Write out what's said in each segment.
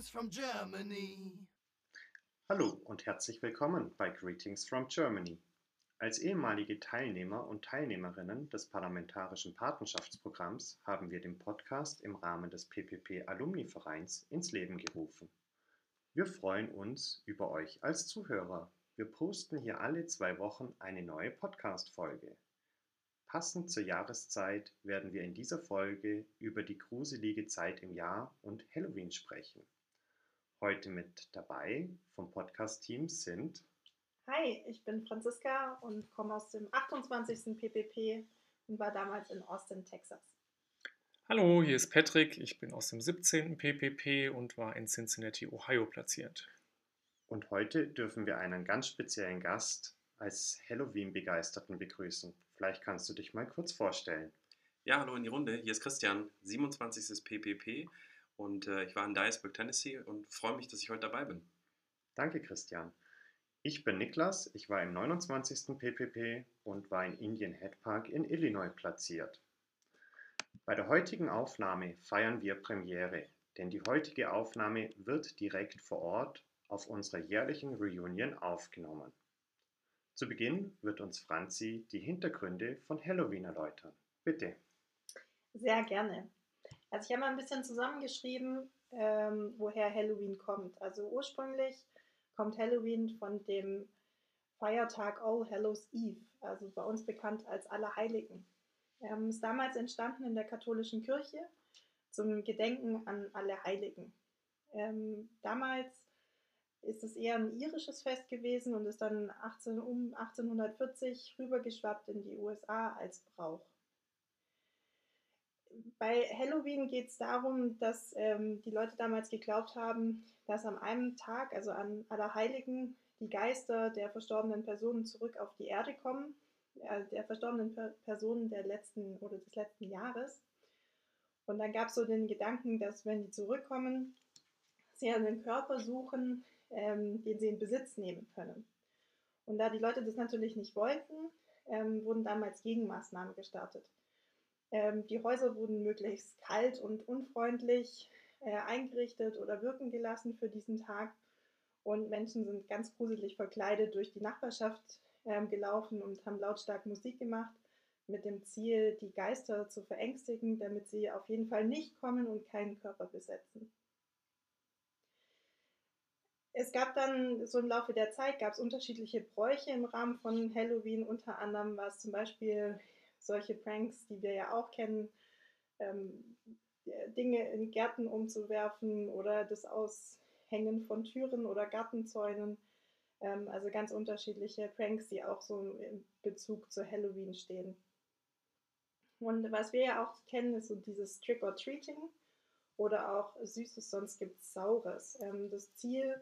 Greetings from Germany. Hallo und herzlich willkommen bei Greetings from Germany. Als ehemalige Teilnehmer und Teilnehmerinnen des Parlamentarischen Patenschaftsprogramms haben wir den Podcast im Rahmen des PPP Alumni Vereins ins Leben gerufen. Wir freuen uns über euch als Zuhörer. Wir posten hier alle zwei Wochen eine neue Podcast-Folge. Passend zur Jahreszeit werden wir in dieser Folge über die gruselige Zeit im Jahr und Halloween sprechen. Heute mit dabei vom Podcast-Team sind Hi, ich bin Franziska und komme aus dem 28. PPP und war damals in Austin, Texas. Hallo, hier ist Patrick. Ich bin aus dem 17. PPP und war in Cincinnati, Ohio platziert. Und heute dürfen wir einen ganz speziellen Gast als Halloween-Begeisterten begrüßen. Vielleicht kannst du dich mal kurz vorstellen. Ja, hallo in die Runde. Hier ist Christian, 27. PPP und äh, ich war in Dyersburg, Tennessee und freue mich, dass ich heute dabei bin. Danke, Christian. Ich bin Niklas, ich war im 29. PPP und war in Indian Head Park in Illinois platziert. Bei der heutigen Aufnahme feiern wir Premiere, denn die heutige Aufnahme wird direkt vor Ort auf unserer jährlichen Reunion aufgenommen. Zu Beginn wird uns Franzi die Hintergründe von Halloween erläutern. Bitte. Sehr gerne. Also ich habe mal ein bisschen zusammengeschrieben, ähm, woher Halloween kommt. Also ursprünglich kommt Halloween von dem Feiertag All Hallows Eve, also bei uns bekannt als Allerheiligen. Ähm, ist damals entstanden in der katholischen Kirche zum Gedenken an alle Heiligen. Ähm, damals ist es eher ein irisches Fest gewesen und ist dann 18, um 1840 rübergeschwappt in die USA als Brauch. Bei Halloween geht es darum, dass ähm, die Leute damals geglaubt haben, dass am einen Tag, also an Allerheiligen, die Geister der verstorbenen Personen zurück auf die Erde kommen, äh, der verstorbenen per Personen der letzten oder des letzten Jahres. Und dann gab es so den Gedanken, dass wenn die zurückkommen, sie einen Körper suchen, ähm, den sie in Besitz nehmen können. Und da die Leute das natürlich nicht wollten, ähm, wurden damals Gegenmaßnahmen gestartet. Ähm, die Häuser wurden möglichst kalt und unfreundlich äh, eingerichtet oder wirken gelassen für diesen Tag. Und Menschen sind ganz gruselig verkleidet durch die Nachbarschaft ähm, gelaufen und haben lautstark Musik gemacht, mit dem Ziel, die Geister zu verängstigen, damit sie auf jeden Fall nicht kommen und keinen Körper besetzen. Es gab dann so im Laufe der Zeit gab es unterschiedliche Bräuche im Rahmen von Halloween. Unter anderem war es zum Beispiel solche Pranks, die wir ja auch kennen, ähm, Dinge in Gärten umzuwerfen oder das Aushängen von Türen oder Gartenzäunen. Ähm, also ganz unterschiedliche Pranks, die auch so in Bezug zu Halloween stehen. Und was wir ja auch kennen, ist so dieses Trick or Treating oder auch Süßes, sonst gibt es Saures. Ähm, das Ziel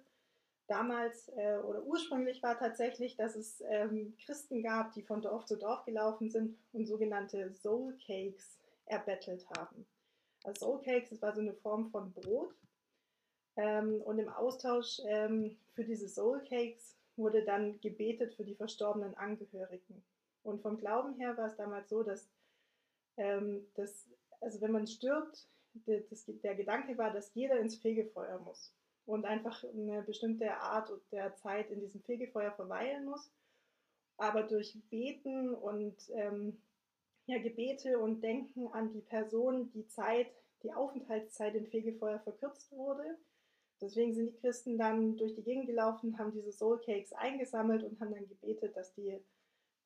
damals äh, oder ursprünglich war tatsächlich, dass es ähm, Christen gab, die von Dorf zu Dorf gelaufen sind und sogenannte Soul Cakes erbettelt haben. Also Soul Cakes, das war so eine Form von Brot. Ähm, und im Austausch ähm, für diese Soul Cakes wurde dann gebetet für die verstorbenen Angehörigen. Und vom Glauben her war es damals so, dass, ähm, dass also wenn man stirbt, der, der Gedanke war, dass jeder ins Fegefeuer muss und einfach eine bestimmte Art der Zeit in diesem Fegefeuer verweilen muss. Aber durch Beten und ähm, ja, Gebete und Denken an die Person die Zeit, die Aufenthaltszeit im Fegefeuer verkürzt wurde. Deswegen sind die Christen dann durch die Gegend gelaufen, haben diese Soul Cakes eingesammelt und haben dann gebetet, dass die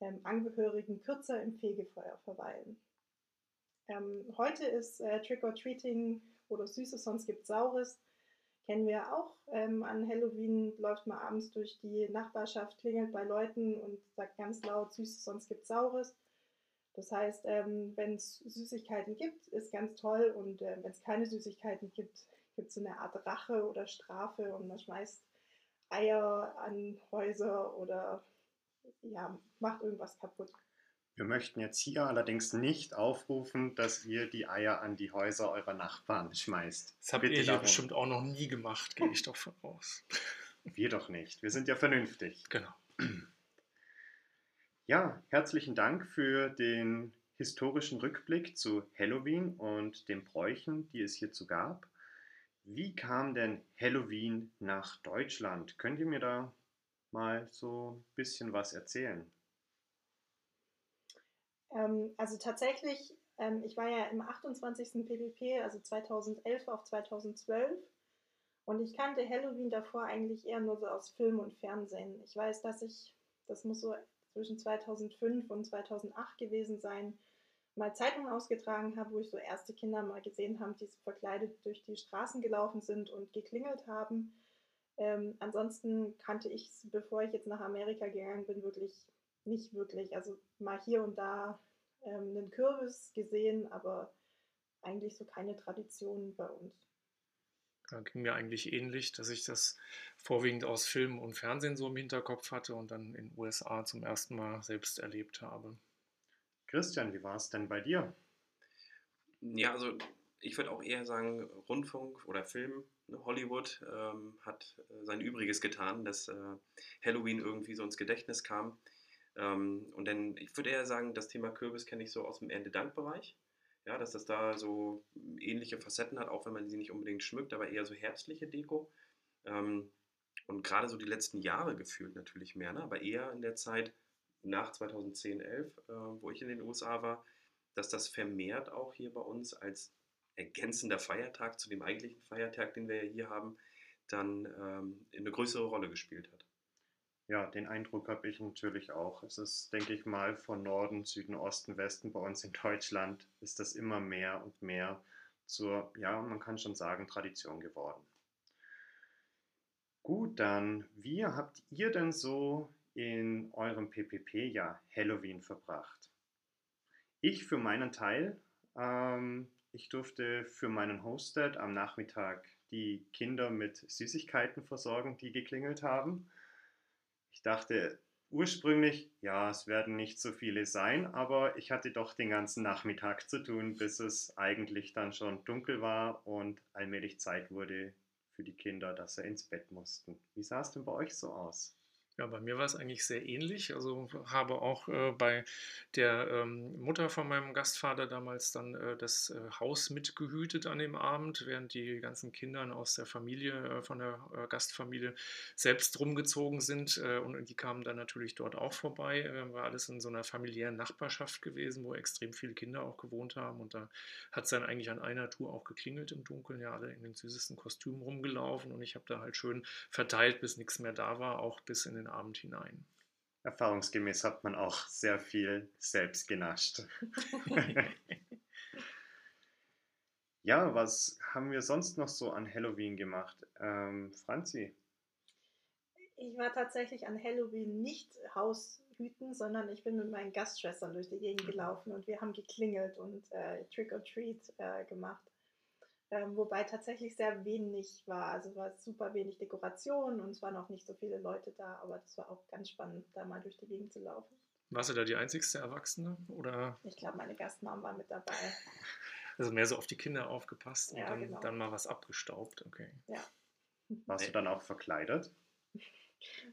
ähm, Angehörigen kürzer im Fegefeuer verweilen. Ähm, heute ist äh, Trick or Treating oder Süßes, sonst gibt Saures kennen wir auch. Ähm, an Halloween läuft man abends durch die Nachbarschaft, klingelt bei Leuten und sagt ganz laut Süßes, sonst gibt Saures. Das heißt, ähm, wenn es Süßigkeiten gibt, ist ganz toll und äh, wenn es keine Süßigkeiten gibt, gibt es so eine Art Rache oder Strafe und man schmeißt Eier an Häuser oder ja, macht irgendwas kaputt. Wir möchten jetzt hier allerdings nicht aufrufen, dass ihr die Eier an die Häuser eurer Nachbarn schmeißt. Das habt Bitte ihr hier darum. bestimmt auch noch nie gemacht, gehe ich davon aus. Wir doch nicht. Wir sind ja vernünftig. Genau. Ja, herzlichen Dank für den historischen Rückblick zu Halloween und den Bräuchen, die es hierzu gab. Wie kam denn Halloween nach Deutschland? Könnt ihr mir da mal so ein bisschen was erzählen? Ähm, also tatsächlich, ähm, ich war ja im 28. PPP, also 2011 auf 2012. Und ich kannte Halloween davor eigentlich eher nur so aus Film und Fernsehen. Ich weiß, dass ich, das muss so zwischen 2005 und 2008 gewesen sein, mal Zeitungen ausgetragen habe, wo ich so erste Kinder mal gesehen habe, die verkleidet durch die Straßen gelaufen sind und geklingelt haben. Ähm, ansonsten kannte ich es, bevor ich jetzt nach Amerika gegangen bin, wirklich nicht wirklich. Also mal hier und da ähm, einen Kürbis gesehen, aber eigentlich so keine Tradition bei uns. Da ging mir eigentlich ähnlich, dass ich das vorwiegend aus Film und Fernsehen so im Hinterkopf hatte und dann in den USA zum ersten Mal selbst erlebt habe. Christian, wie war es denn bei dir? Ja, also ich würde auch eher sagen, Rundfunk oder Film, ne, Hollywood ähm, hat äh, sein Übriges getan, dass äh, Halloween irgendwie so ins Gedächtnis kam. Ähm, und dann, ich würde eher sagen, das Thema Kürbis kenne ich so aus dem Erntedankbereich. Ja, dass das da so ähnliche Facetten hat, auch wenn man sie nicht unbedingt schmückt, aber eher so herbstliche Deko. Ähm, und gerade so die letzten Jahre gefühlt natürlich mehr, ne? aber eher in der Zeit nach 2010, 11, äh, wo ich in den USA war, dass das vermehrt auch hier bei uns als ergänzender Feiertag zu dem eigentlichen Feiertag, den wir ja hier haben, dann ähm, eine größere Rolle gespielt hat. Ja, den Eindruck habe ich natürlich auch. Es ist, denke ich mal, von Norden, Süden, Osten, Westen bei uns in Deutschland ist das immer mehr und mehr zur, ja, man kann schon sagen, Tradition geworden. Gut, dann, wie habt ihr denn so in eurem PPP-Jahr Halloween verbracht? Ich für meinen Teil, ähm, ich durfte für meinen Hosted am Nachmittag die Kinder mit Süßigkeiten versorgen, die geklingelt haben. Ich dachte ursprünglich, ja, es werden nicht so viele sein, aber ich hatte doch den ganzen Nachmittag zu tun, bis es eigentlich dann schon dunkel war und allmählich Zeit wurde für die Kinder, dass sie ins Bett mussten. Wie sah es denn bei euch so aus? Ja, bei mir war es eigentlich sehr ähnlich. Also habe auch äh, bei der ähm, Mutter von meinem Gastvater damals dann äh, das äh, Haus mitgehütet an dem Abend, während die ganzen Kinder aus der Familie, äh, von der äh, Gastfamilie selbst rumgezogen sind. Äh, und die kamen dann natürlich dort auch vorbei. war alles in so einer familiären Nachbarschaft gewesen, wo extrem viele Kinder auch gewohnt haben. Und da hat es dann eigentlich an einer Tour auch geklingelt im Dunkeln, ja, alle in den süßesten Kostümen rumgelaufen. Und ich habe da halt schön verteilt, bis nichts mehr da war, auch bis in den Abend hinein. Erfahrungsgemäß hat man auch sehr viel selbst genascht. ja, was haben wir sonst noch so an Halloween gemacht? Ähm, Franzi? Ich war tatsächlich an Halloween nicht Haushüten, sondern ich bin mit meinen Gastschwestern durch die Gegend gelaufen und wir haben geklingelt und äh, Trick or Treat äh, gemacht. Ähm, wobei tatsächlich sehr wenig war. Also war super wenig Dekoration und es waren auch nicht so viele Leute da, aber das war auch ganz spannend, da mal durch die Gegend zu laufen. Warst du da die einzigste Erwachsene? Oder? Ich glaube, meine Gastmam war mit dabei. Also mehr so auf die Kinder aufgepasst und Ja, dann, genau. dann mal was abgestaubt, okay. Ja. Warst du dann auch verkleidet?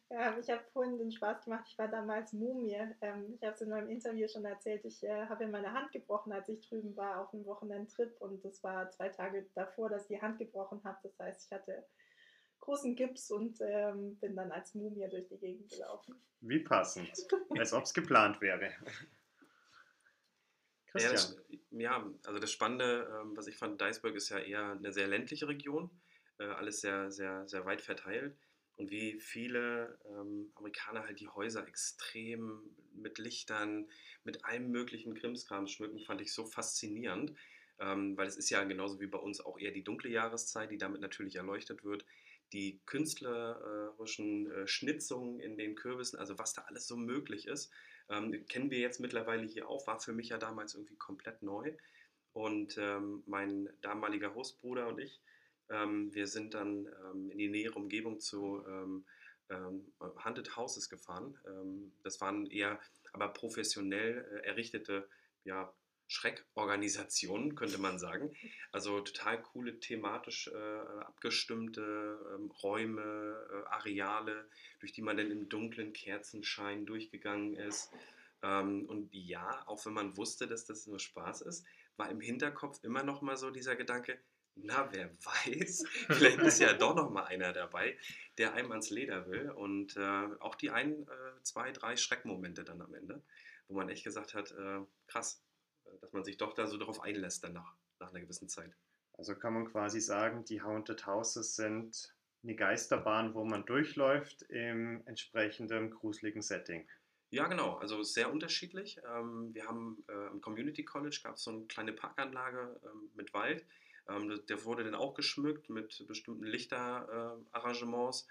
Ja, ich habe vorhin den Spaß gemacht. Ich war damals Mumie. Ähm, ich habe es in meinem Interview schon erzählt. Ich äh, habe mir meine Hand gebrochen, als ich drüben war auf einem Wochenendtrip. Und das war zwei Tage davor, dass ich die Hand gebrochen habe. Das heißt, ich hatte großen Gips und ähm, bin dann als Mumie durch die Gegend gelaufen. Wie passend. Als ob es geplant wäre. Ja, das, Christian, ja, also das Spannende, ähm, was ich fand, Duisburg ist ja eher eine sehr ländliche Region, äh, alles sehr, sehr, sehr weit verteilt. Und wie viele ähm, Amerikaner halt die Häuser extrem mit Lichtern, mit allem möglichen Krimskram schmücken, fand ich so faszinierend. Ähm, weil es ist ja genauso wie bei uns auch eher die dunkle Jahreszeit, die damit natürlich erleuchtet wird. Die künstlerischen äh, Schnitzungen in den Kürbissen, also was da alles so möglich ist, ähm, kennen wir jetzt mittlerweile hier auch, war für mich ja damals irgendwie komplett neu. Und ähm, mein damaliger Hostbruder und ich, wir sind dann ähm, in die nähere Umgebung zu ähm, ähm, Houses gefahren. Ähm, das waren eher aber professionell äh, errichtete ja, Schreckorganisationen, könnte man sagen. Also total coole, thematisch äh, abgestimmte ähm, Räume, äh, Areale, durch die man dann im dunklen Kerzenschein durchgegangen ist. Ähm, und ja, auch wenn man wusste, dass das nur Spaß ist, war im Hinterkopf immer noch mal so dieser Gedanke, na, wer weiß, vielleicht ist ja doch noch mal einer dabei, der einem ans Leder will. Und äh, auch die ein, äh, zwei, drei Schreckmomente dann am Ende, wo man echt gesagt hat, äh, krass, dass man sich doch da so darauf einlässt dann nach, nach einer gewissen Zeit. Also kann man quasi sagen, die Haunted Houses sind eine Geisterbahn, wo man durchläuft im entsprechenden gruseligen Setting. Ja, genau. Also sehr unterschiedlich. Ähm, wir haben äh, im Community College gab es so eine kleine Parkanlage ähm, mit Wald. Ähm, der wurde dann auch geschmückt mit bestimmten Lichterarrangements.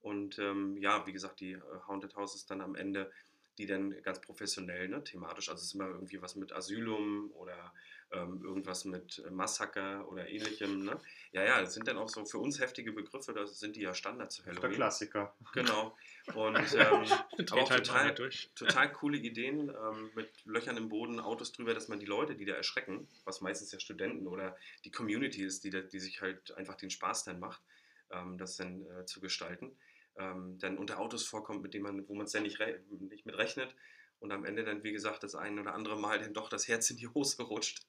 Und ja, wie gesagt, die äh, Haunted Houses dann am Ende die dann ganz professionell, ne, thematisch, also es ist immer irgendwie was mit Asylum oder ähm, irgendwas mit Massaker oder ähnlichem. Ne? Ja, ja, das sind dann auch so für uns heftige Begriffe, das sind die ja Standard zu Halloween. Der Klassiker. Genau. Und ähm, aber auch halt total, total coole Ideen ähm, mit Löchern im Boden, Autos drüber, dass man die Leute, die da erschrecken, was meistens ja Studenten oder die Community ist, die, da, die sich halt einfach den Spaß dann macht, ähm, das dann äh, zu gestalten ähm, dann unter Autos vorkommt, mit denen man, wo man es ja nicht, nicht mit rechnet und am Ende dann, wie gesagt, das ein oder andere Mal dann doch das Herz in die Hose rutscht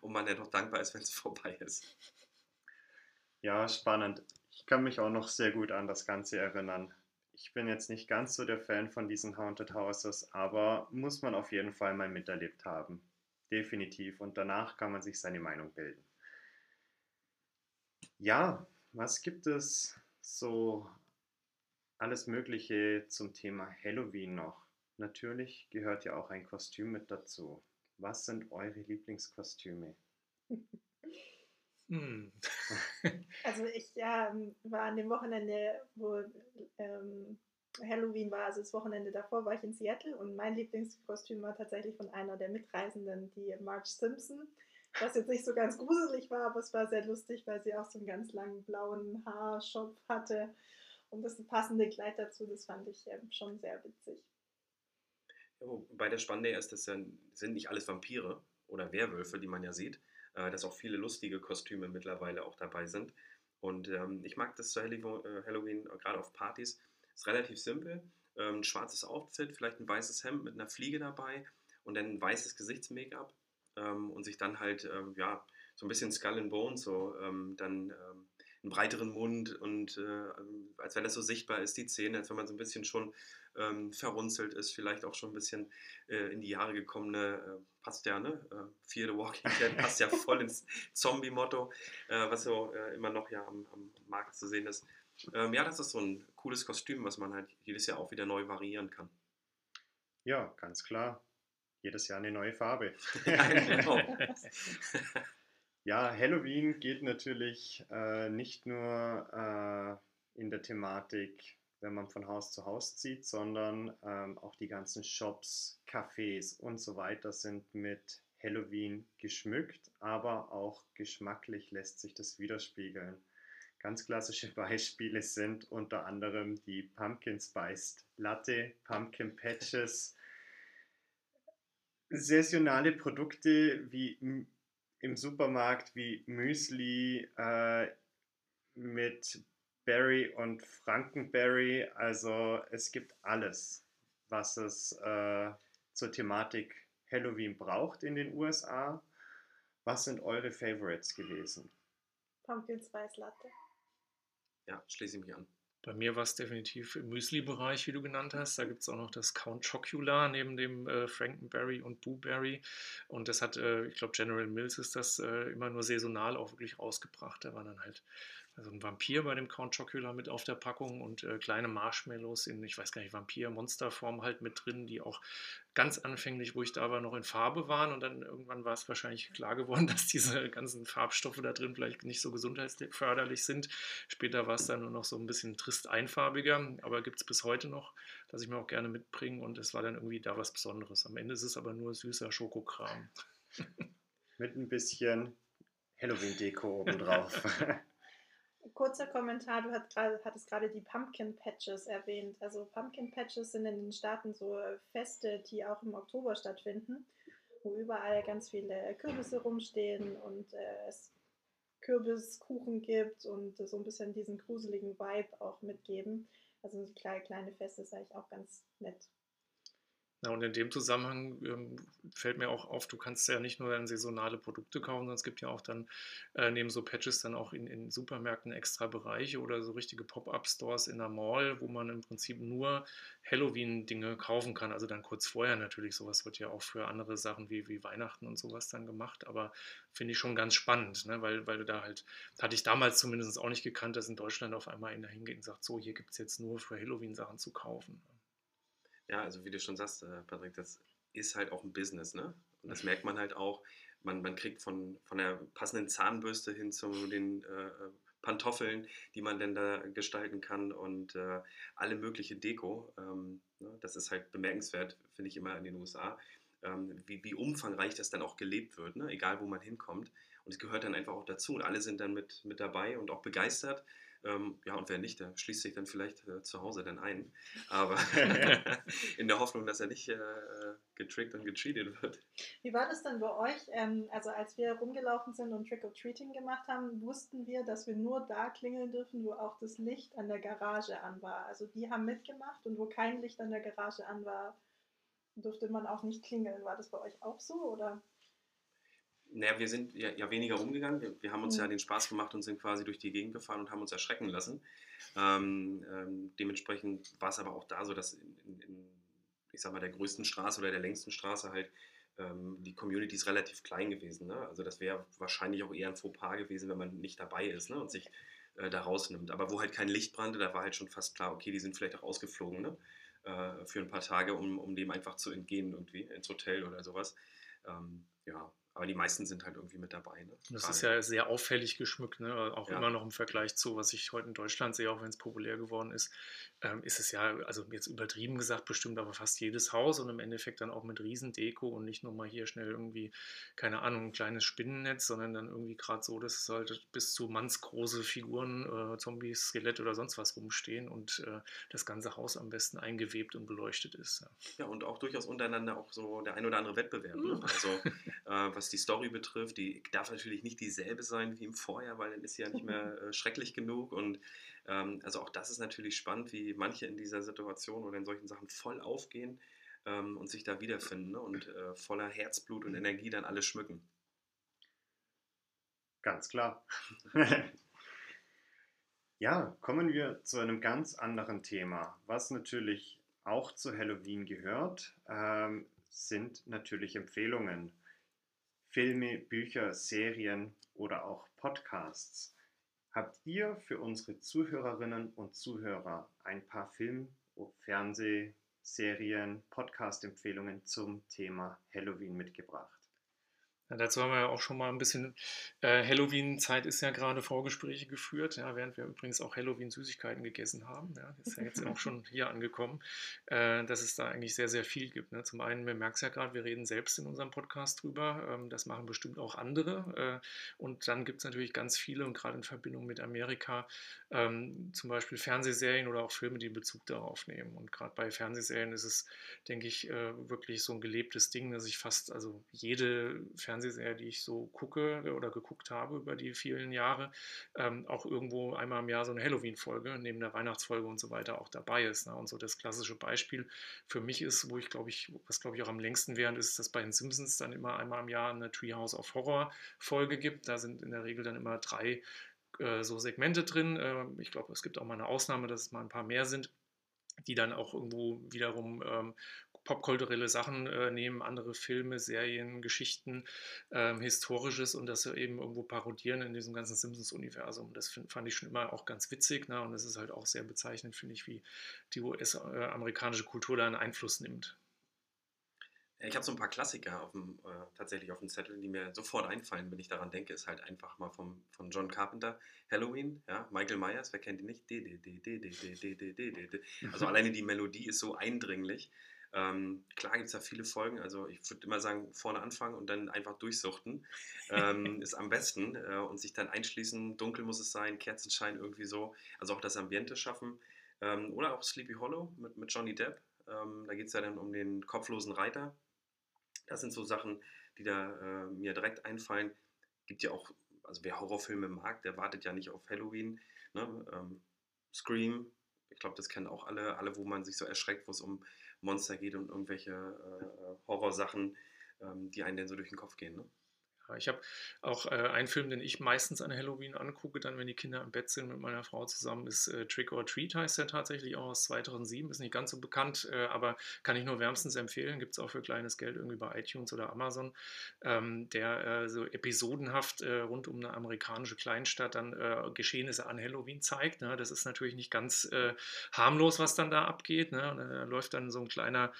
und man dann doch dankbar ist, wenn es vorbei ist. Ja, spannend. Ich kann mich auch noch sehr gut an das Ganze erinnern. Ich bin jetzt nicht ganz so der Fan von diesen Haunted Houses, aber muss man auf jeden Fall mal miterlebt haben. Definitiv. Und danach kann man sich seine Meinung bilden. Ja, was gibt es so alles Mögliche zum Thema Halloween noch. Natürlich gehört ja auch ein Kostüm mit dazu. Was sind eure Lieblingskostüme? Hm. also ich ja, war an dem Wochenende, wo ähm, Halloween war, also das Wochenende davor war ich in Seattle und mein Lieblingskostüm war tatsächlich von einer der Mitreisenden, die Marge Simpson. Was jetzt nicht so ganz gruselig war, aber es war sehr lustig, weil sie auch so einen ganz langen blauen Haarschopf hatte und das passende Kleid dazu, das fand ich ähm, schon sehr witzig. Wobei das Spannende ist, das sind nicht alles Vampire oder Werwölfe, die man ja sieht, äh, dass auch viele lustige Kostüme mittlerweile auch dabei sind. Und ähm, ich mag das zu äh, Halloween, äh, gerade auf Partys, ist relativ simpel. Ähm, ein schwarzes Outfit, vielleicht ein weißes Hemd mit einer Fliege dabei und dann ein weißes Gesichts-Make-up ähm, und sich dann halt, ja, so ein bisschen Skull and Bones, so dann einen breiteren Mund und äh, als wenn das so sichtbar ist, die Zähne, als wenn man so ein bisschen schon ähm, verrunzelt ist, vielleicht auch schon ein bisschen äh, in die Jahre gekommene, äh, passt ja, ne? Äh, Fear the Walking Dead passt ja voll ins Zombie-Motto, äh, was so äh, immer noch ja am, am, Markt zu sehen ist. Ähm, ja, das ist so ein cooles Kostüm, was man halt jedes Jahr auch wieder neu variieren kann. Ja, ganz klar. Jedes Jahr eine neue Farbe. ja, genau. Ja, Halloween geht natürlich äh, nicht nur äh, in der Thematik, wenn man von Haus zu Haus zieht, sondern ähm, auch die ganzen Shops, Cafés und so weiter sind mit Halloween geschmückt, aber auch geschmacklich lässt sich das widerspiegeln. Ganz klassische Beispiele sind unter anderem die Pumpkin Spiced Latte, Pumpkin Patches, saisonale Produkte wie im Supermarkt wie Müsli äh, mit Berry und Frankenberry. Also es gibt alles, was es äh, zur Thematik Halloween braucht in den USA. Was sind eure Favorites gewesen? Pumpkin Spice Latte. Ja, schließe ich mich an. Bei mir war es definitiv im Müsli-Bereich, wie du genannt hast. Da gibt es auch noch das Count Chocula neben dem äh, Frankenberry und Blueberry. Und das hat, äh, ich glaube, General Mills ist das äh, immer nur saisonal auch wirklich rausgebracht. Da war dann halt also ein Vampir bei dem Count Chocula mit auf der Packung und äh, kleine Marshmallows in, ich weiß gar nicht, Vampir-Monsterform halt mit drin, die auch ganz anfänglich, wo ich da war, noch in Farbe waren und dann irgendwann war es wahrscheinlich klar geworden, dass diese ganzen Farbstoffe da drin vielleicht nicht so gesundheitsförderlich sind. Später war es dann nur noch so ein bisschen trist einfarbiger, aber gibt es bis heute noch, dass ich mir auch gerne mitbringe und es war dann irgendwie da was Besonderes. Am Ende ist es aber nur süßer Schokokram. mit ein bisschen Halloween-Deko obendrauf. kurzer Kommentar, du hattest gerade die Pumpkin Patches erwähnt. Also Pumpkin Patches sind in den Staaten so Feste, die auch im Oktober stattfinden, wo überall ganz viele Kürbisse rumstehen und äh, es Kürbiskuchen gibt und so ein bisschen diesen gruseligen Vibe auch mitgeben. Also kleine, kleine Feste ist eigentlich auch ganz nett. Ja, und in dem Zusammenhang ähm, fällt mir auch auf, du kannst ja nicht nur dann saisonale Produkte kaufen, sondern es gibt ja auch dann äh, neben so Patches dann auch in, in Supermärkten extra Bereiche oder so richtige Pop-up-Stores in der Mall, wo man im Prinzip nur Halloween-Dinge kaufen kann. Also dann kurz vorher natürlich. Sowas wird ja auch für andere Sachen wie, wie Weihnachten und sowas dann gemacht. Aber finde ich schon ganz spannend, ne? weil, weil du da halt, hatte ich damals zumindest auch nicht gekannt, dass in Deutschland auf einmal einer hingeht und sagt, so, hier gibt es jetzt nur für Halloween Sachen zu kaufen. Ja, also wie du schon sagst, äh, Patrick, das ist halt auch ein Business, ne? Und das merkt man halt auch. Man, man kriegt von, von der passenden Zahnbürste hin zu den äh, Pantoffeln, die man denn da gestalten kann und äh, alle mögliche Deko. Ähm, ne? Das ist halt bemerkenswert, finde ich immer in den USA, ähm, wie, wie umfangreich das dann auch gelebt wird, ne? egal wo man hinkommt. Und es gehört dann einfach auch dazu und alle sind dann mit, mit dabei und auch begeistert. Ähm, ja, und wer nicht, der schließt sich dann vielleicht äh, zu Hause dann ein. Aber in der Hoffnung, dass er nicht äh, getrickt und gecheatet wird. Wie war das denn bei euch? Ähm, also als wir rumgelaufen sind und Trick-or-Treating gemacht haben, wussten wir, dass wir nur da klingeln dürfen, wo auch das Licht an der Garage an war. Also die haben mitgemacht und wo kein Licht an der Garage an war, durfte man auch nicht klingeln. War das bei euch auch so oder? Naja, wir sind ja, ja weniger rumgegangen. Wir, wir, haben uns mhm. ja den Spaß gemacht und sind quasi durch die Gegend gefahren und haben uns erschrecken lassen. Ähm, ähm, dementsprechend war es aber auch da so, dass in, in, ich sag mal, der größten Straße oder der längsten Straße halt ähm, die Community ist relativ klein gewesen. Ne? Also das wäre wahrscheinlich auch eher ein Fauxpas gewesen, wenn man nicht dabei ist ne? und sich äh, da rausnimmt. Aber wo halt kein Licht brannte, da war halt schon fast klar, okay, die sind vielleicht auch ausgeflogen ne? äh, für ein paar Tage, um, um dem einfach zu entgehen irgendwie ins Hotel oder sowas. Ähm, ja, aber die meisten sind halt irgendwie mit dabei. Ne? Das Gerade. ist ja sehr auffällig geschmückt, ne? auch ja. immer noch im Vergleich zu, was ich heute in Deutschland sehe, auch wenn es populär geworden ist, ähm, ist es ja, also jetzt übertrieben gesagt, bestimmt aber fast jedes Haus und im Endeffekt dann auch mit Riesendeko und nicht nur mal hier schnell irgendwie, keine Ahnung, ein kleines Spinnennetz, sondern dann irgendwie gerade so, dass es halt bis zu mannsgroße Figuren, äh, Zombies, Skelett oder sonst was rumstehen und äh, das ganze Haus am besten eingewebt und beleuchtet ist. Ja. ja, und auch durchaus untereinander auch so der ein oder andere Wettbewerb. Ne? Also äh, was was die Story betrifft, die darf natürlich nicht dieselbe sein wie im Vorjahr, weil dann ist sie ja nicht mehr äh, schrecklich genug. Und ähm, also auch das ist natürlich spannend, wie manche in dieser Situation oder in solchen Sachen voll aufgehen ähm, und sich da wiederfinden ne? und äh, voller Herzblut und Energie dann alles schmücken. Ganz klar. ja, kommen wir zu einem ganz anderen Thema, was natürlich auch zu Halloween gehört, ähm, sind natürlich Empfehlungen. Filme, Bücher, Serien oder auch Podcasts. Habt ihr für unsere Zuhörerinnen und Zuhörer ein paar Film-, Fernseh-, Serien, Podcast-Empfehlungen zum Thema Halloween mitgebracht? Ja, dazu haben wir ja auch schon mal ein bisschen, äh, Halloween-Zeit ist ja gerade Vorgespräche geführt, ja, während wir übrigens auch Halloween-Süßigkeiten gegessen haben. Ja, ist ja jetzt auch schon hier angekommen, äh, dass es da eigentlich sehr, sehr viel gibt. Ne? Zum einen, wir merken es ja gerade, wir reden selbst in unserem Podcast drüber, ähm, das machen bestimmt auch andere. Äh, und dann gibt es natürlich ganz viele und gerade in Verbindung mit Amerika ähm, zum Beispiel Fernsehserien oder auch Filme, die Bezug darauf nehmen. Und gerade bei Fernsehserien ist es, denke ich, äh, wirklich so ein gelebtes Ding, dass ich fast, also jede Fernsehserie, die ich so gucke oder geguckt habe über die vielen Jahre, ähm, auch irgendwo einmal im Jahr so eine Halloween-Folge neben der Weihnachtsfolge und so weiter auch dabei ist. Ne? Und so das klassische Beispiel für mich ist, wo ich glaube ich, was glaube ich auch am längsten während ist, dass bei den Simpsons dann immer einmal im Jahr eine Treehouse of Horror Folge gibt. Da sind in der Regel dann immer drei äh, so Segmente drin. Äh, ich glaube, es gibt auch mal eine Ausnahme, dass es mal ein paar mehr sind, die dann auch irgendwo wiederum ähm, popkulturelle Sachen äh, nehmen, andere Filme, Serien, Geschichten, ähm, Historisches und das eben irgendwo parodieren in diesem ganzen Simpsons-Universum. Das find, fand ich schon immer auch ganz witzig ne? und es ist halt auch sehr bezeichnend, finde ich, wie die US-amerikanische Kultur da einen Einfluss nimmt. Ich habe so ein paar Klassiker auf dem, äh, tatsächlich auf dem Zettel, die mir sofort einfallen, wenn ich daran denke, ist halt einfach mal vom, von John Carpenter Halloween, ja, Michael Myers, wer kennt ihn nicht? Also alleine die Melodie ist so eindringlich. Ähm, klar gibt es da viele Folgen, also ich würde immer sagen, vorne anfangen und dann einfach durchsuchten ähm, ist am besten äh, und sich dann einschließen, dunkel muss es sein, Kerzenschein irgendwie so, also auch das Ambiente schaffen. Ähm, oder auch Sleepy Hollow mit, mit Johnny Depp, ähm, da geht es ja dann um den kopflosen Reiter, das sind so Sachen, die da äh, mir direkt einfallen. Gibt ja auch, also wer Horrorfilme mag, der wartet ja nicht auf Halloween. Ne? Ähm, Scream, ich glaube, das kennen auch alle, alle, wo man sich so erschreckt, wo es um Monster geht und irgendwelche äh, Horrorsachen, ähm, die einem denn so durch den Kopf gehen. Ne? Ich habe auch äh, einen Film, den ich meistens an Halloween angucke, dann wenn die Kinder im Bett sind mit meiner Frau zusammen, ist äh, Trick or Treat heißt der tatsächlich auch aus 2007, ist nicht ganz so bekannt, äh, aber kann ich nur wärmstens empfehlen, gibt es auch für kleines Geld irgendwie bei iTunes oder Amazon, ähm, der äh, so episodenhaft äh, rund um eine amerikanische Kleinstadt dann äh, Geschehnisse an Halloween zeigt. Ne? Das ist natürlich nicht ganz harmlos, was dann da abgeht. Ne? Und, da läuft dann so ein kleiner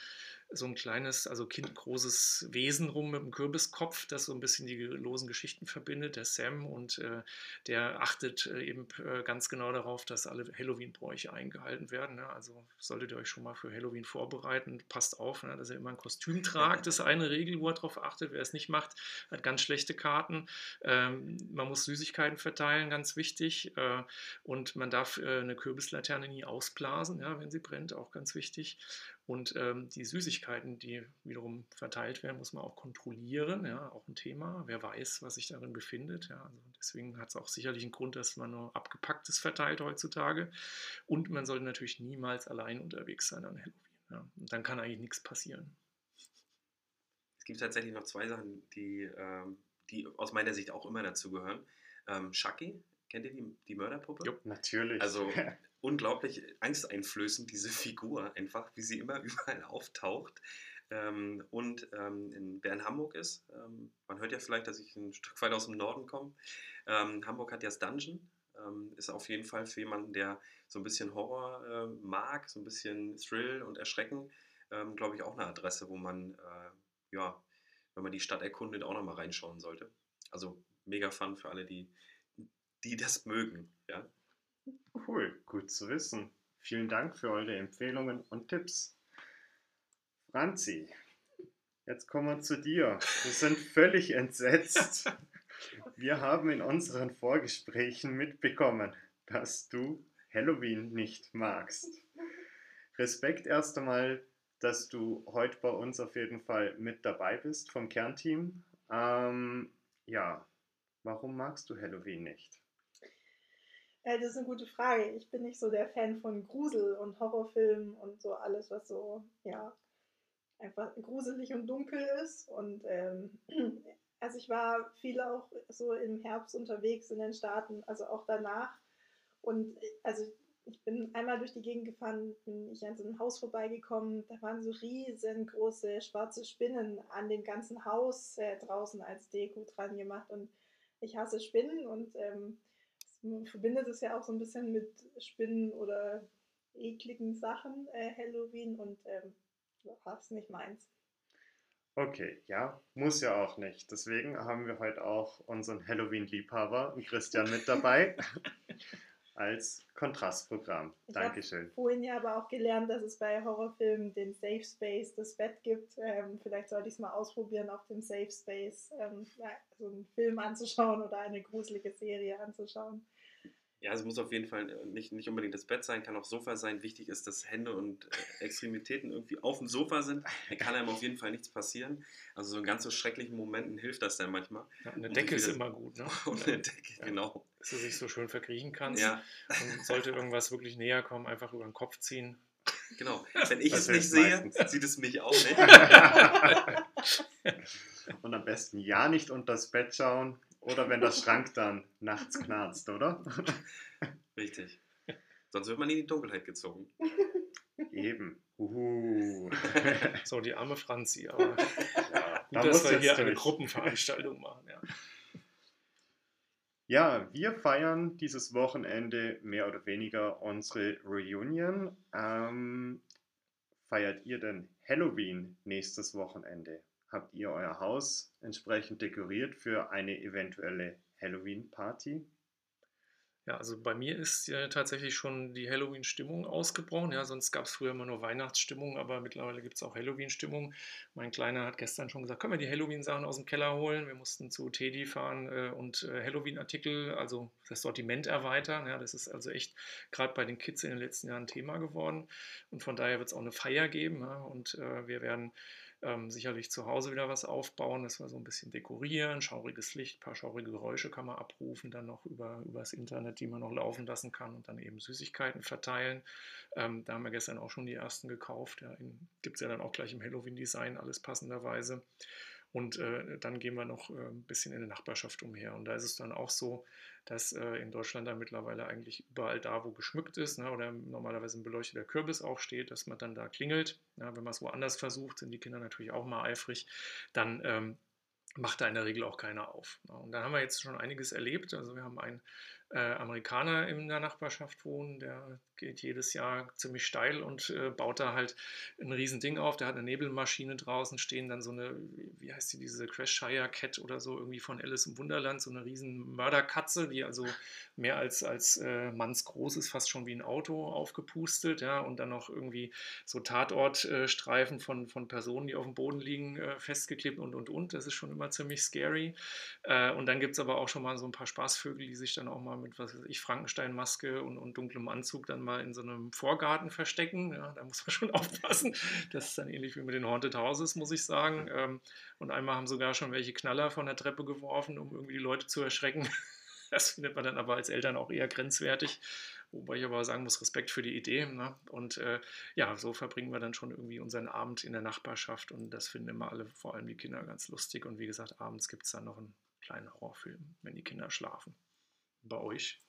so ein kleines, also kindgroßes Wesen rum mit einem Kürbiskopf, das so ein bisschen die losen Geschichten verbindet, der Sam, und äh, der achtet äh, eben äh, ganz genau darauf, dass alle Halloween-Bräuche eingehalten werden. Ne? Also solltet ihr euch schon mal für Halloween vorbereiten, passt auf, ne? dass ihr immer ein Kostüm tragt, das ist eine Regel, wo er darauf achtet. Wer es nicht macht, hat ganz schlechte Karten. Ähm, man muss Süßigkeiten verteilen, ganz wichtig. Äh, und man darf äh, eine Kürbislaterne nie ausblasen, ja, wenn sie brennt, auch ganz wichtig. Und ähm, die Süßigkeiten, die wiederum verteilt werden, muss man auch kontrollieren. Ja, auch ein Thema. Wer weiß, was sich darin befindet. Ja, also deswegen hat es auch sicherlich einen Grund, dass man nur abgepacktes verteilt heutzutage. Und man sollte natürlich niemals allein unterwegs sein an Halloween. Ja. Und dann kann eigentlich nichts passieren. Es gibt tatsächlich noch zwei Sachen, die, ähm, die aus meiner Sicht auch immer dazu gehören. Ähm, Chucky, kennt ihr die, die Mörderpuppe? Jo, natürlich. Also unglaublich angsteinflößend, diese Figur einfach, wie sie immer überall auftaucht. Ähm, und ähm, in, wer in Hamburg ist, ähm, man hört ja vielleicht, dass ich ein Stück weit aus dem Norden komme. Ähm, Hamburg hat ja das Dungeon, ähm, ist auf jeden Fall für jemanden, der so ein bisschen Horror äh, mag, so ein bisschen Thrill und Erschrecken, ähm, glaube ich, auch eine Adresse, wo man, äh, ja, wenn man die Stadt erkundet, auch nochmal reinschauen sollte. Also mega fun für alle, die, die das mögen. Ja? Cool, gut zu wissen. Vielen Dank für eure Empfehlungen und Tipps. Franzi, jetzt kommen wir zu dir. Wir sind völlig entsetzt. Wir haben in unseren Vorgesprächen mitbekommen, dass du Halloween nicht magst. Respekt erst einmal, dass du heute bei uns auf jeden Fall mit dabei bist vom Kernteam. Ähm, ja, warum magst du Halloween nicht? Ja, das ist eine gute Frage. Ich bin nicht so der Fan von Grusel und Horrorfilmen und so alles, was so, ja, einfach gruselig und dunkel ist. Und ähm, also ich war viel auch so im Herbst unterwegs in den Staaten, also auch danach. Und also ich bin einmal durch die Gegend gefahren, bin ich an so einem Haus vorbeigekommen, da waren so riesengroße schwarze Spinnen an dem ganzen Haus äh, draußen als Deko dran gemacht. Und ich hasse Spinnen und ähm, man verbindet es ja auch so ein bisschen mit Spinnen oder ekligen Sachen, äh, Halloween, und ähm, war es nicht meins. Okay, ja, muss ja auch nicht. Deswegen haben wir heute auch unseren Halloween-Liebhaber, Christian, mit dabei. als Kontrastprogramm. Ich Dankeschön. Ich habe vorhin ja aber auch gelernt, dass es bei Horrorfilmen den Safe Space, das Bett gibt. Ähm, vielleicht sollte ich es mal ausprobieren, auf dem Safe Space ähm, ja, so einen Film anzuschauen oder eine gruselige Serie anzuschauen. Ja, es muss auf jeden Fall äh, nicht, nicht unbedingt das Bett sein, kann auch Sofa sein. Wichtig ist, dass Hände und äh, Extremitäten irgendwie auf dem Sofa sind. Da kann einem auf jeden Fall nichts passieren. Also so in ganz so schrecklichen Momenten hilft das dann manchmal. Ja, eine Decke ist immer gut, ne? Und eine Decke, ja, genau. Dass du sich so schön verkriechen kannst. Ja. Und sollte irgendwas wirklich näher kommen, einfach über den Kopf ziehen. Genau. Wenn ich es nicht sehe, sieht es mich auch nicht. und am besten ja nicht unter das Bett schauen, oder wenn der Schrank dann nachts knarzt, oder? Richtig. Sonst wird man in die Dunkelheit gezogen. Eben. Uhu. So, die arme Franzi. Aber ja, gut, da dass wir hier durch. eine Gruppenveranstaltung machen. Ja. Ja, wir feiern dieses Wochenende mehr oder weniger unsere Reunion. Ähm, feiert ihr denn Halloween nächstes Wochenende? Habt ihr euer Haus entsprechend dekoriert für eine eventuelle Halloween-Party? Ja, also bei mir ist ja tatsächlich schon die Halloween-Stimmung ausgebrochen. Ja, sonst gab es früher immer nur Weihnachtsstimmung, aber mittlerweile gibt es auch Halloween-Stimmung. Mein Kleiner hat gestern schon gesagt, können wir die Halloween-Sachen aus dem Keller holen? Wir mussten zu Teddy fahren äh, und äh, Halloween-Artikel, also das Sortiment erweitern. Ja, das ist also echt gerade bei den Kids in den letzten Jahren Thema geworden. Und von daher wird es auch eine Feier geben. Ja, und äh, wir werden ähm, sicherlich zu Hause wieder was aufbauen, dass wir so ein bisschen dekorieren, schauriges Licht, paar schaurige Geräusche kann man abrufen, dann noch über, über das Internet, die man noch laufen lassen kann und dann eben Süßigkeiten verteilen. Ähm, da haben wir gestern auch schon die ersten gekauft. Ja, Gibt es ja dann auch gleich im Halloween-Design, alles passenderweise. Und äh, dann gehen wir noch äh, ein bisschen in der Nachbarschaft umher. Und da ist es dann auch so, dass äh, in Deutschland da mittlerweile eigentlich überall da, wo geschmückt ist ne, oder normalerweise ein beleuchteter Kürbis auch steht, dass man dann da klingelt. Ja, wenn man es woanders versucht, sind die Kinder natürlich auch mal eifrig. Dann ähm, macht da in der Regel auch keiner auf. Ja, und da haben wir jetzt schon einiges erlebt. Also wir haben einen äh, Amerikaner in der Nachbarschaft wohnen, der geht jedes Jahr ziemlich steil und äh, baut da halt ein Riesending auf. Der hat eine Nebelmaschine draußen stehen, dann so eine, wie heißt die, diese Crashshire Cat oder so, irgendwie von Alice im Wunderland, so eine riesen Mörderkatze, die also mehr als, als äh, mannsgroß ist, fast schon wie ein Auto aufgepustet, ja, und dann noch irgendwie so Tatortstreifen von, von Personen, die auf dem Boden liegen, äh, festgeklebt und und und. Das ist schon immer ziemlich scary. Äh, und dann gibt es aber auch schon mal so ein paar Spaßvögel, die sich dann auch mal mit, was weiß ich, Frankenstein-Maske und, und dunklem Anzug dann mal in so einem Vorgarten verstecken. Ja, da muss man schon aufpassen. Das ist dann ähnlich wie mit den Haunted Houses, muss ich sagen. Ähm, und einmal haben sogar schon welche Knaller von der Treppe geworfen, um irgendwie die Leute zu erschrecken. Das findet man dann aber als Eltern auch eher grenzwertig. Wobei ich aber sagen muss, Respekt für die Idee. Ne? Und äh, ja, so verbringen wir dann schon irgendwie unseren Abend in der Nachbarschaft und das finden immer alle, vor allem die Kinder, ganz lustig. Und wie gesagt, abends gibt es dann noch einen kleinen Horrorfilm, wenn die Kinder schlafen. Bei euch?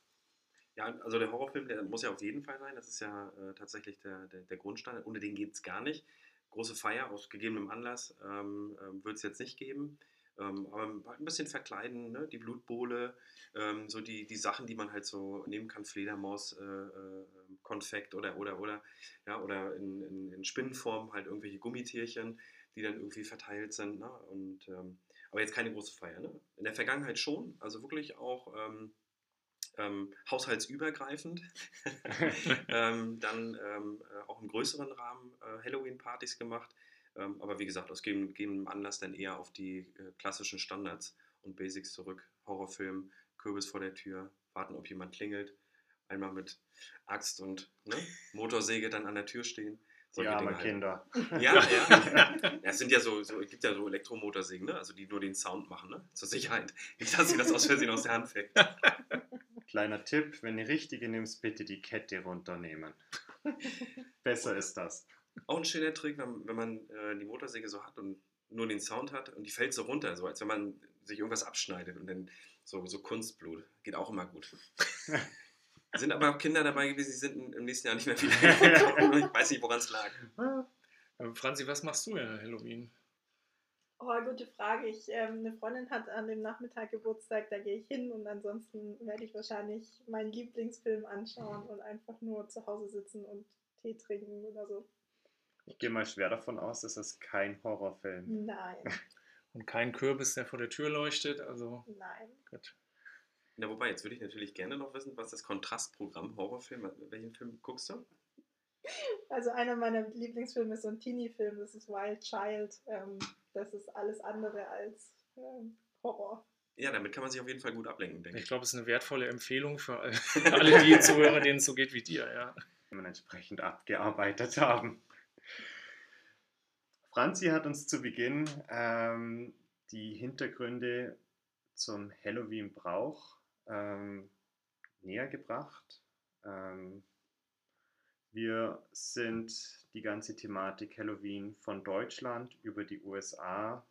Ja, also der Horrorfilm, der muss ja auf jeden Fall sein. Das ist ja äh, tatsächlich der, der, der, Grundstein. Ohne den geht es gar nicht. Große Feier aus gegebenem Anlass ähm, ähm, wird es jetzt nicht geben. Ähm, aber ein bisschen verkleiden, ne? die Blutbohle, ähm, so die, die Sachen, die man halt so nehmen kann, Fledermaus, äh, äh, Konfekt oder, oder, oder, ja, oder in, in, in, Spinnenform halt irgendwelche Gummitierchen, die dann irgendwie verteilt sind. Ne? Und, ähm, aber jetzt keine große Feier. Ne? In der Vergangenheit schon, also wirklich auch ähm, haushaltsübergreifend. ähm, dann ähm, äh, auch im größeren Rahmen äh, Halloween-Partys gemacht. Ähm, aber wie gesagt, aus gegebenem Anlass dann eher auf die äh, klassischen Standards und Basics zurück. Horrorfilm, Kürbis vor der Tür, warten, ob jemand klingelt. Einmal mit Axt und ne, Motorsäge dann an der Tür stehen. Solche ja, aber halt. Kinder. Ja, ja. ja. Es sind ja so, so, gibt ja so Elektromotorsägen, ne? also die nur den Sound machen, ne? zur Sicherheit. Nicht, dass sie das aus Versehen aus der Hand fällt. Kleiner Tipp, wenn du richtige nimmst, bitte die Kette runternehmen. Besser ist das. Auch ein schöner Trick, wenn, wenn man äh, die Motorsäge so hat und nur den Sound hat und die fällt so runter, so als wenn man sich irgendwas abschneidet und dann so, so Kunstblut. Geht auch immer gut. sind aber auch Kinder dabei gewesen, die sind im nächsten Jahr nicht mehr wieder. ich weiß nicht, woran es lag. Ähm, Franzi, was machst du ja Halloween? Oh, gute Frage. Ich, ähm, eine Freundin hat an dem Nachmittag Geburtstag, da gehe ich hin und ansonsten werde ich wahrscheinlich meinen Lieblingsfilm anschauen und einfach nur zu Hause sitzen und Tee trinken oder so. Ich gehe mal schwer davon aus, dass es kein Horrorfilm. Nein. Und kein Kürbis, der vor der Tür leuchtet. Also. Nein. Gut. Na, wobei, jetzt würde ich natürlich gerne noch wissen, was das Kontrastprogramm Horrorfilm, welchen Film guckst du? Also einer meiner Lieblingsfilme ist so ein Teenie-Film, das ist Wild Child. Ähm, das ist alles andere als ähm, Horror. Ja, damit kann man sich auf jeden Fall gut ablenken, denke ich. Ich glaube, es ist eine wertvolle Empfehlung für alle, die zuhören, denen es so geht wie dir, ja. Wenn wir entsprechend abgearbeitet haben. Franzi hat uns zu Beginn ähm, die Hintergründe zum Halloween-Brauch ähm, näher gebracht. Ähm, wir sind die ganze Thematik Halloween von Deutschland über die USA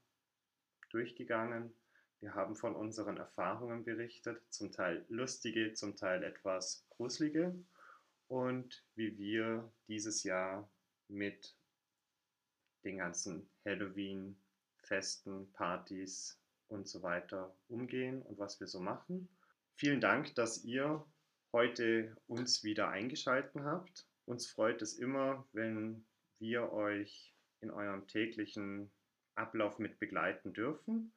durchgegangen. Wir haben von unseren Erfahrungen berichtet, zum Teil lustige, zum Teil etwas gruselige und wie wir dieses Jahr mit den ganzen Halloween-Festen, Partys und so weiter umgehen und was wir so machen. Vielen Dank, dass ihr heute uns wieder eingeschaltet habt. Uns freut es immer, wenn wir euch in eurem täglichen Ablauf mit begleiten dürfen.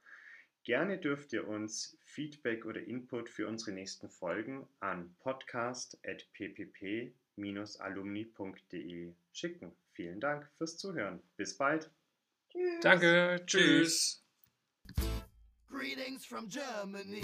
Gerne dürft ihr uns Feedback oder Input für unsere nächsten Folgen an podcast.ppp-alumni.de schicken. Vielen Dank fürs Zuhören. Bis bald. Tschüss. Danke. Tschüss. Greetings from Germany.